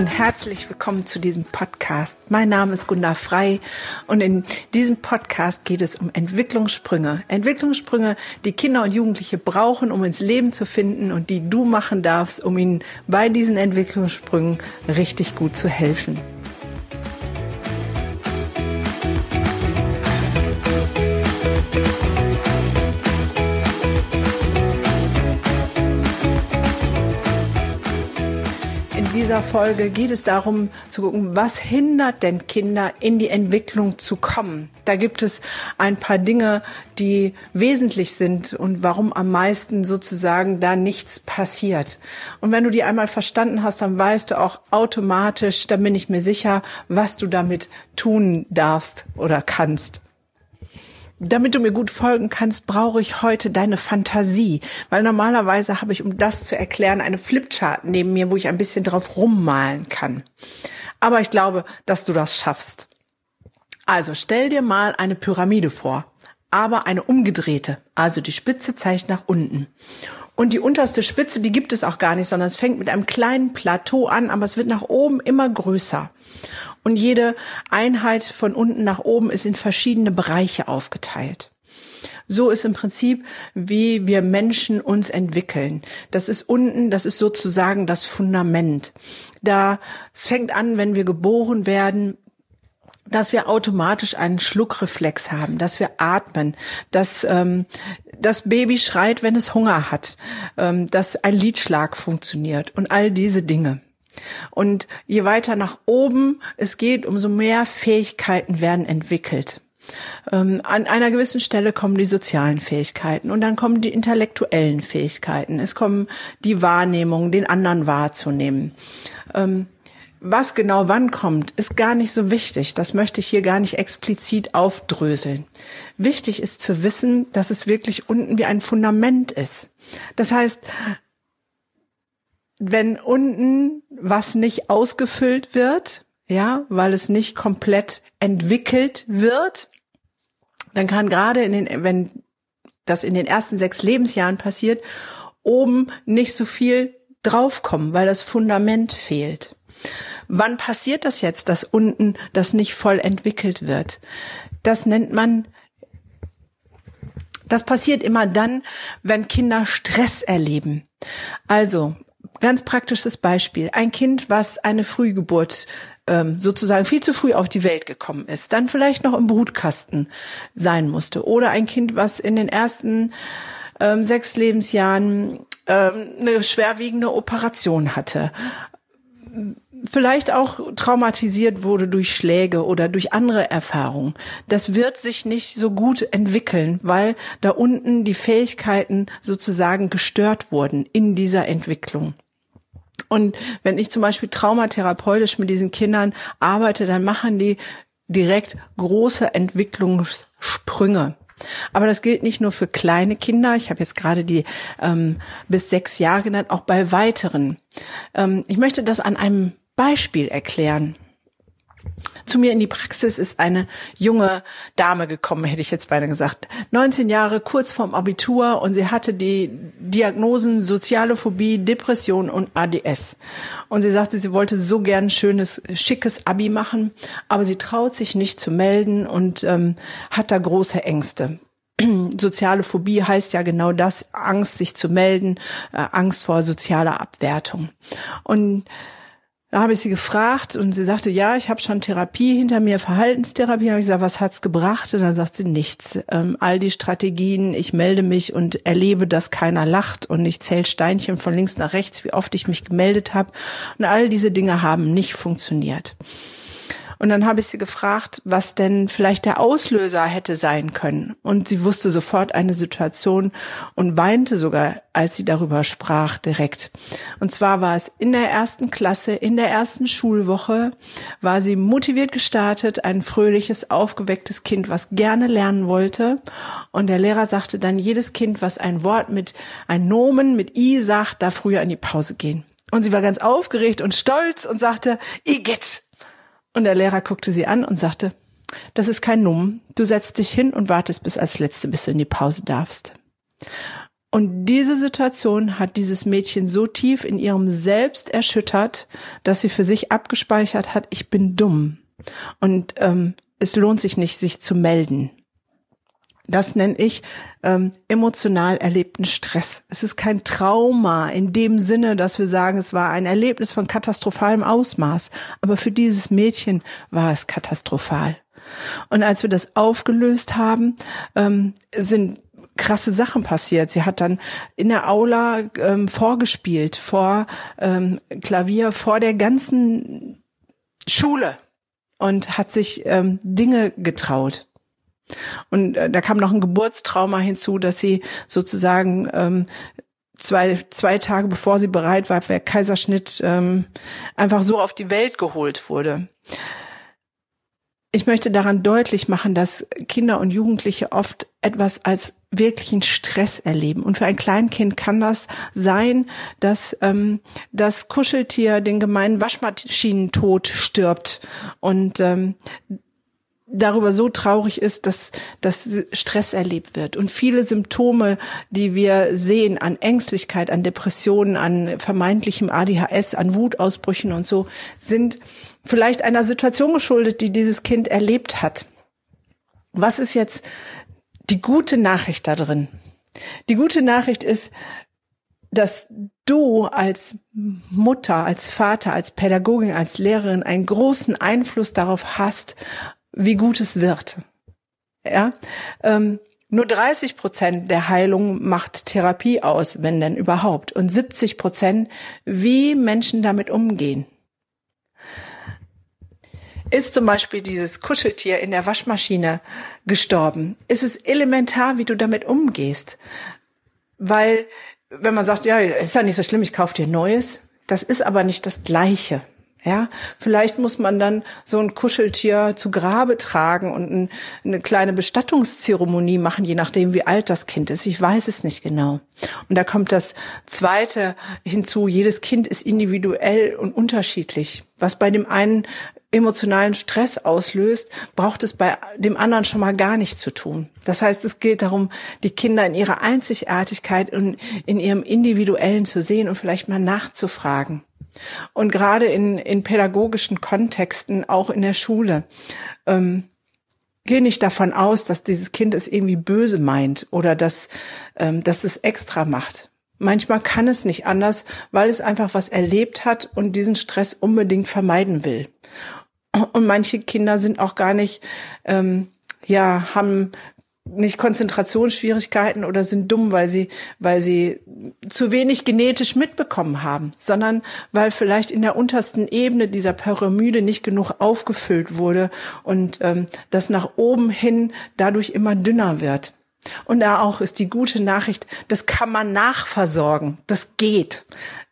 Und herzlich willkommen zu diesem Podcast. Mein Name ist Gunda Frei und in diesem Podcast geht es um Entwicklungssprünge. Entwicklungssprünge, die Kinder und Jugendliche brauchen, um ins Leben zu finden und die du machen darfst, um ihnen bei diesen Entwicklungssprüngen richtig gut zu helfen. Dieser Folge geht es darum zu gucken, was hindert denn Kinder in die Entwicklung zu kommen. Da gibt es ein paar Dinge, die wesentlich sind und warum am meisten sozusagen da nichts passiert. Und wenn du die einmal verstanden hast, dann weißt du auch automatisch, da bin ich mir sicher, was du damit tun darfst oder kannst. Damit du mir gut folgen kannst, brauche ich heute deine Fantasie, weil normalerweise habe ich, um das zu erklären, eine Flipchart neben mir, wo ich ein bisschen drauf rummalen kann. Aber ich glaube, dass du das schaffst. Also stell dir mal eine Pyramide vor, aber eine umgedrehte, also die Spitze zeigt nach unten. Und die unterste Spitze, die gibt es auch gar nicht, sondern es fängt mit einem kleinen Plateau an, aber es wird nach oben immer größer. Und jede Einheit von unten nach oben ist in verschiedene Bereiche aufgeteilt. So ist im Prinzip, wie wir Menschen uns entwickeln. Das ist unten, das ist sozusagen das Fundament. Da, es fängt an, wenn wir geboren werden, dass wir automatisch einen Schluckreflex haben, dass wir atmen, dass ähm, das Baby schreit, wenn es Hunger hat, ähm, dass ein Lidschlag funktioniert und all diese Dinge. Und je weiter nach oben es geht, umso mehr Fähigkeiten werden entwickelt. Ähm, an einer gewissen Stelle kommen die sozialen Fähigkeiten und dann kommen die intellektuellen Fähigkeiten. Es kommen die Wahrnehmungen, den anderen wahrzunehmen. Ähm, was genau wann kommt, ist gar nicht so wichtig. Das möchte ich hier gar nicht explizit aufdröseln. Wichtig ist zu wissen, dass es wirklich unten wie ein Fundament ist. Das heißt, wenn unten was nicht ausgefüllt wird, ja, weil es nicht komplett entwickelt wird, dann kann gerade in den, wenn das in den ersten sechs Lebensjahren passiert, oben nicht so viel draufkommen, weil das Fundament fehlt. Wann passiert das jetzt, dass unten das nicht voll entwickelt wird? Das nennt man das passiert immer dann, wenn Kinder Stress erleben. Also, ganz praktisches Beispiel. Ein Kind, was eine Frühgeburt ähm, sozusagen viel zu früh auf die Welt gekommen ist, dann vielleicht noch im Brutkasten sein musste. Oder ein Kind, was in den ersten ähm, sechs Lebensjahren ähm, eine schwerwiegende Operation hatte vielleicht auch traumatisiert wurde durch Schläge oder durch andere Erfahrungen. Das wird sich nicht so gut entwickeln, weil da unten die Fähigkeiten sozusagen gestört wurden in dieser Entwicklung. Und wenn ich zum Beispiel traumatherapeutisch mit diesen Kindern arbeite, dann machen die direkt große Entwicklungssprünge. Aber das gilt nicht nur für kleine Kinder. Ich habe jetzt gerade die ähm, bis sechs Jahre genannt, auch bei weiteren. Ähm, ich möchte das an einem Beispiel erklären. Zu mir in die Praxis ist eine junge Dame gekommen, hätte ich jetzt beinahe gesagt. 19 Jahre, kurz vorm Abitur und sie hatte die Diagnosen soziale Phobie, Depression und ADS. Und sie sagte, sie wollte so gern schönes, schickes Abi machen, aber sie traut sich nicht zu melden und ähm, hat da große Ängste. Soziale Phobie heißt ja genau das, Angst, sich zu melden, äh, Angst vor sozialer Abwertung. Und da habe ich sie gefragt und sie sagte, ja, ich habe schon Therapie hinter mir, Verhaltenstherapie. Da habe ich gesagt, was hat's gebracht? Und dann sagt sie nichts. Ähm, all die Strategien, ich melde mich und erlebe, dass keiner lacht und ich zähle Steinchen von links nach rechts, wie oft ich mich gemeldet habe. Und all diese Dinge haben nicht funktioniert. Und dann habe ich sie gefragt, was denn vielleicht der Auslöser hätte sein können. Und sie wusste sofort eine Situation und weinte sogar, als sie darüber sprach, direkt. Und zwar war es in der ersten Klasse, in der ersten Schulwoche, war sie motiviert gestartet, ein fröhliches, aufgewecktes Kind, was gerne lernen wollte. Und der Lehrer sagte dann, jedes Kind, was ein Wort mit, ein Nomen mit I sagt, darf früher in die Pause gehen. Und sie war ganz aufgeregt und stolz und sagte, Igitt, und der Lehrer guckte sie an und sagte, das ist kein Numm. Du setzt dich hin und wartest bis als Letzte, bis du in die Pause darfst. Und diese Situation hat dieses Mädchen so tief in ihrem Selbst erschüttert, dass sie für sich abgespeichert hat, ich bin dumm. Und ähm, es lohnt sich nicht, sich zu melden. Das nenne ich ähm, emotional erlebten Stress. Es ist kein Trauma in dem Sinne, dass wir sagen, es war ein Erlebnis von katastrophalem Ausmaß. Aber für dieses Mädchen war es katastrophal. Und als wir das aufgelöst haben, ähm, sind krasse Sachen passiert. Sie hat dann in der Aula ähm, vorgespielt, vor ähm, Klavier, vor der ganzen Schule und hat sich ähm, Dinge getraut. Und äh, da kam noch ein Geburtstrauma hinzu, dass sie sozusagen ähm, zwei, zwei Tage bevor sie bereit war für Kaiserschnitt ähm, einfach so auf die Welt geholt wurde. Ich möchte daran deutlich machen, dass Kinder und Jugendliche oft etwas als wirklichen Stress erleben. Und für ein Kleinkind kann das sein, dass ähm, das Kuscheltier den gemeinen Waschmaschinentod stirbt. Und ähm, darüber so traurig ist, dass, dass Stress erlebt wird. Und viele Symptome, die wir sehen an Ängstlichkeit, an Depressionen, an vermeintlichem ADHS, an Wutausbrüchen und so, sind vielleicht einer Situation geschuldet, die dieses Kind erlebt hat. Was ist jetzt die gute Nachricht da drin? Die gute Nachricht ist, dass du als Mutter, als Vater, als Pädagogin, als Lehrerin einen großen Einfluss darauf hast, wie gut es wird. Ja, ähm, nur 30 Prozent der Heilung macht Therapie aus, wenn denn überhaupt, und 70 Prozent, wie Menschen damit umgehen. Ist zum Beispiel dieses Kuscheltier in der Waschmaschine gestorben, ist es elementar, wie du damit umgehst. Weil, wenn man sagt, ja, ist ja nicht so schlimm, ich kaufe dir Neues, das ist aber nicht das Gleiche. Ja, vielleicht muss man dann so ein Kuscheltier zu Grabe tragen und ein, eine kleine Bestattungszeremonie machen, je nachdem, wie alt das Kind ist. Ich weiß es nicht genau. Und da kommt das Zweite hinzu. Jedes Kind ist individuell und unterschiedlich. Was bei dem einen emotionalen Stress auslöst, braucht es bei dem anderen schon mal gar nicht zu tun. Das heißt, es gilt darum, die Kinder in ihrer Einzigartigkeit und in ihrem Individuellen zu sehen und vielleicht mal nachzufragen. Und gerade in, in pädagogischen Kontexten, auch in der Schule, ähm, gehe nicht davon aus, dass dieses Kind es irgendwie böse meint oder dass, ähm, dass es extra macht. Manchmal kann es nicht anders, weil es einfach was erlebt hat und diesen Stress unbedingt vermeiden will. Und manche Kinder sind auch gar nicht, ähm, ja, haben nicht Konzentrationsschwierigkeiten oder sind dumm, weil sie, weil sie zu wenig genetisch mitbekommen haben, sondern weil vielleicht in der untersten Ebene dieser Pyramide nicht genug aufgefüllt wurde und ähm, das nach oben hin dadurch immer dünner wird. Und da auch ist die gute Nachricht, das kann man nachversorgen, das geht.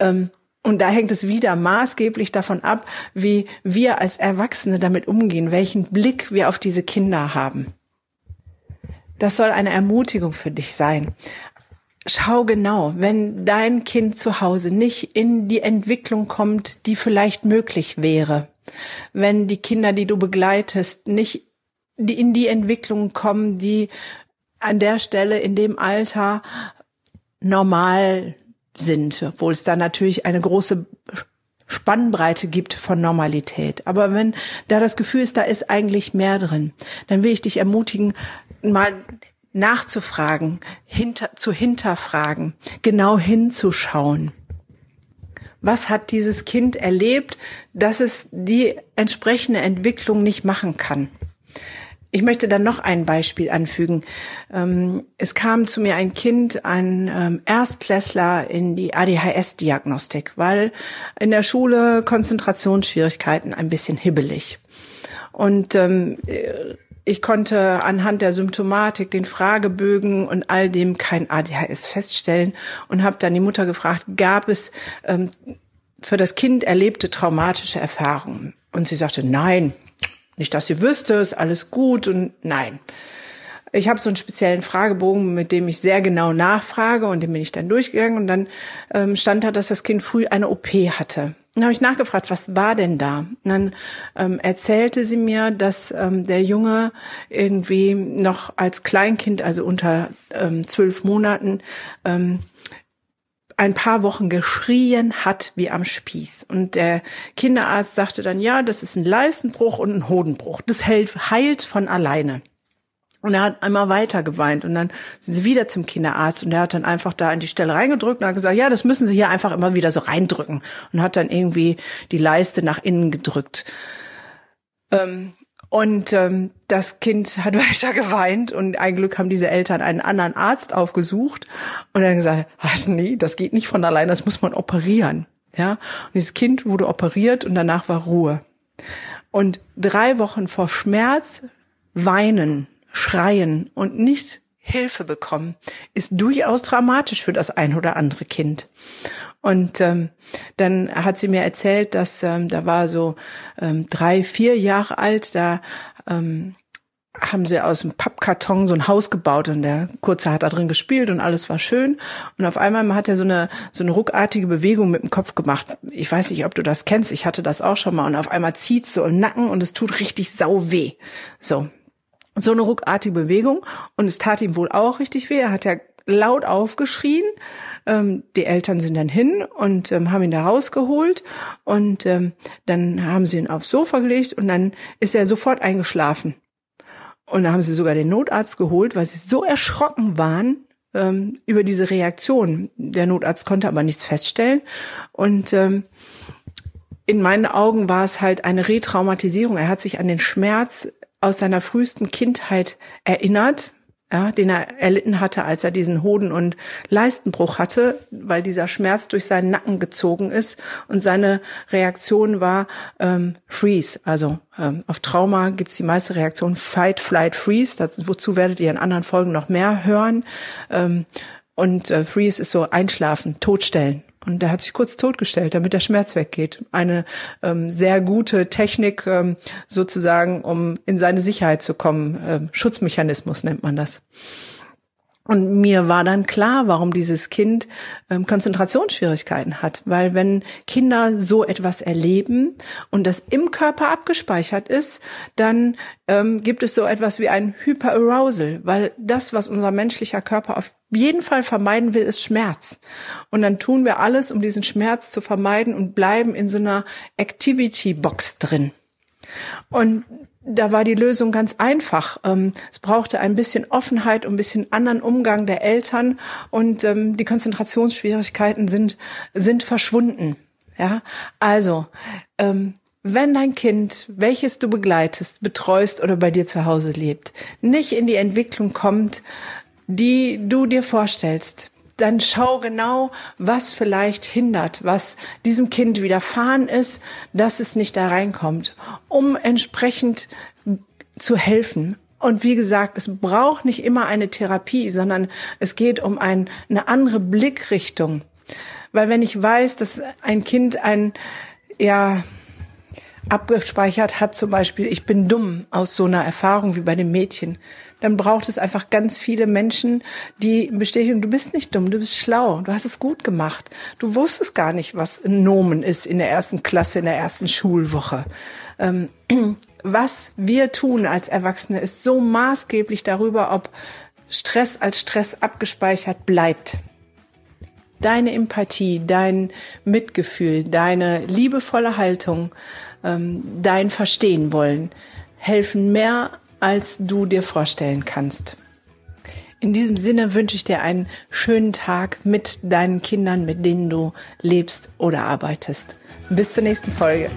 Ähm, und da hängt es wieder maßgeblich davon ab, wie wir als Erwachsene damit umgehen, welchen Blick wir auf diese Kinder haben. Das soll eine Ermutigung für dich sein. Schau genau, wenn dein Kind zu Hause nicht in die Entwicklung kommt, die vielleicht möglich wäre, wenn die Kinder, die du begleitest, nicht in die Entwicklung kommen, die an der Stelle in dem Alter normal sind, obwohl es da natürlich eine große Spannbreite gibt von Normalität. Aber wenn da das Gefühl ist, da ist eigentlich mehr drin, dann will ich dich ermutigen, mal nachzufragen, hinter, zu hinterfragen, genau hinzuschauen. Was hat dieses Kind erlebt, dass es die entsprechende Entwicklung nicht machen kann? Ich möchte dann noch ein Beispiel anfügen. Ähm, es kam zu mir ein Kind, ein ähm, Erstklässler in die ADHS-Diagnostik, weil in der Schule Konzentrationsschwierigkeiten ein bisschen hibbelig. Und ähm, ich konnte anhand der Symptomatik, den Fragebögen und all dem kein ADHS feststellen und habe dann die Mutter gefragt, gab es für das Kind erlebte traumatische Erfahrungen? Und sie sagte, nein, nicht, dass sie wüsste, ist alles gut und nein. Ich habe so einen speziellen Fragebogen, mit dem ich sehr genau nachfrage und den bin ich dann durchgegangen und dann ähm, stand da, dass das Kind früh eine OP hatte. dann habe ich nachgefragt, was war denn da? Und dann ähm, erzählte sie mir, dass ähm, der Junge irgendwie noch als Kleinkind, also unter ähm, zwölf Monaten, ähm, ein paar Wochen geschrien hat wie am Spieß. Und der Kinderarzt sagte dann, ja, das ist ein Leistenbruch und ein Hodenbruch. Das hält, heilt von alleine. Und er hat einmal weiter geweint und dann sind sie wieder zum Kinderarzt und er hat dann einfach da an die Stelle reingedrückt und hat gesagt, ja, das müssen Sie hier einfach immer wieder so reindrücken und hat dann irgendwie die Leiste nach innen gedrückt. Ähm, und ähm, das Kind hat weiter geweint und ein Glück haben diese Eltern einen anderen Arzt aufgesucht und dann gesagt, ach nee, das geht nicht von allein, das muss man operieren. Ja, und dieses Kind wurde operiert und danach war Ruhe. Und drei Wochen vor Schmerz weinen schreien und nicht Hilfe bekommen, ist durchaus dramatisch für das ein oder andere Kind. Und ähm, dann hat sie mir erzählt, dass ähm, da war so ähm, drei, vier Jahre alt, da ähm, haben sie aus dem Pappkarton so ein Haus gebaut und der Kurze hat da drin gespielt und alles war schön. Und auf einmal hat er so eine, so eine ruckartige Bewegung mit dem Kopf gemacht. Ich weiß nicht, ob du das kennst. Ich hatte das auch schon mal. Und auf einmal zieht's so im Nacken und es tut richtig sau weh. So so eine ruckartige Bewegung und es tat ihm wohl auch richtig weh. Er hat ja laut aufgeschrien. Ähm, die Eltern sind dann hin und ähm, haben ihn da rausgeholt und ähm, dann haben sie ihn aufs Sofa gelegt und dann ist er sofort eingeschlafen. Und dann haben sie sogar den Notarzt geholt, weil sie so erschrocken waren ähm, über diese Reaktion. Der Notarzt konnte aber nichts feststellen und ähm, in meinen Augen war es halt eine Retraumatisierung. Er hat sich an den Schmerz aus seiner frühesten Kindheit erinnert, ja, den er erlitten hatte, als er diesen Hoden- und Leistenbruch hatte, weil dieser Schmerz durch seinen Nacken gezogen ist und seine Reaktion war ähm, Freeze. Also ähm, auf Trauma gibt's die meiste Reaktion Fight, Flight, Freeze. Dazu, wozu werdet ihr in anderen Folgen noch mehr hören. Ähm, und äh, Freeze ist so einschlafen, totstellen. Und der hat sich kurz totgestellt, damit der Schmerz weggeht. Eine ähm, sehr gute Technik ähm, sozusagen, um in seine Sicherheit zu kommen. Ähm, Schutzmechanismus nennt man das. Und mir war dann klar, warum dieses Kind ähm, Konzentrationsschwierigkeiten hat. Weil wenn Kinder so etwas erleben und das im Körper abgespeichert ist, dann ähm, gibt es so etwas wie ein Hyperarousal. Weil das, was unser menschlicher Körper auf jeden Fall vermeiden will, ist Schmerz. Und dann tun wir alles, um diesen Schmerz zu vermeiden und bleiben in so einer Activity-Box drin. Und da war die Lösung ganz einfach. Ähm, es brauchte ein bisschen Offenheit und ein bisschen anderen Umgang der Eltern und ähm, die Konzentrationsschwierigkeiten sind, sind verschwunden. Ja, also, ähm, wenn dein Kind, welches du begleitest, betreust oder bei dir zu Hause lebt, nicht in die Entwicklung kommt, die du dir vorstellst, dann schau genau, was vielleicht hindert, was diesem Kind widerfahren ist, dass es nicht da reinkommt, um entsprechend zu helfen. Und wie gesagt, es braucht nicht immer eine Therapie, sondern es geht um ein, eine andere Blickrichtung. Weil wenn ich weiß, dass ein Kind ein, ja, abgespeichert hat, zum Beispiel, ich bin dumm aus so einer Erfahrung wie bei dem Mädchen, dann braucht es einfach ganz viele Menschen, die bestätigen, du bist nicht dumm, du bist schlau, du hast es gut gemacht. Du wusstest gar nicht, was ein Nomen ist in der ersten Klasse, in der ersten Schulwoche. Ähm, was wir tun als Erwachsene ist so maßgeblich darüber, ob Stress als Stress abgespeichert bleibt. Deine Empathie, dein Mitgefühl, deine liebevolle Haltung, ähm, dein Verstehen wollen helfen mehr als du dir vorstellen kannst. In diesem Sinne wünsche ich dir einen schönen Tag mit deinen Kindern, mit denen du lebst oder arbeitest. Bis zur nächsten Folge.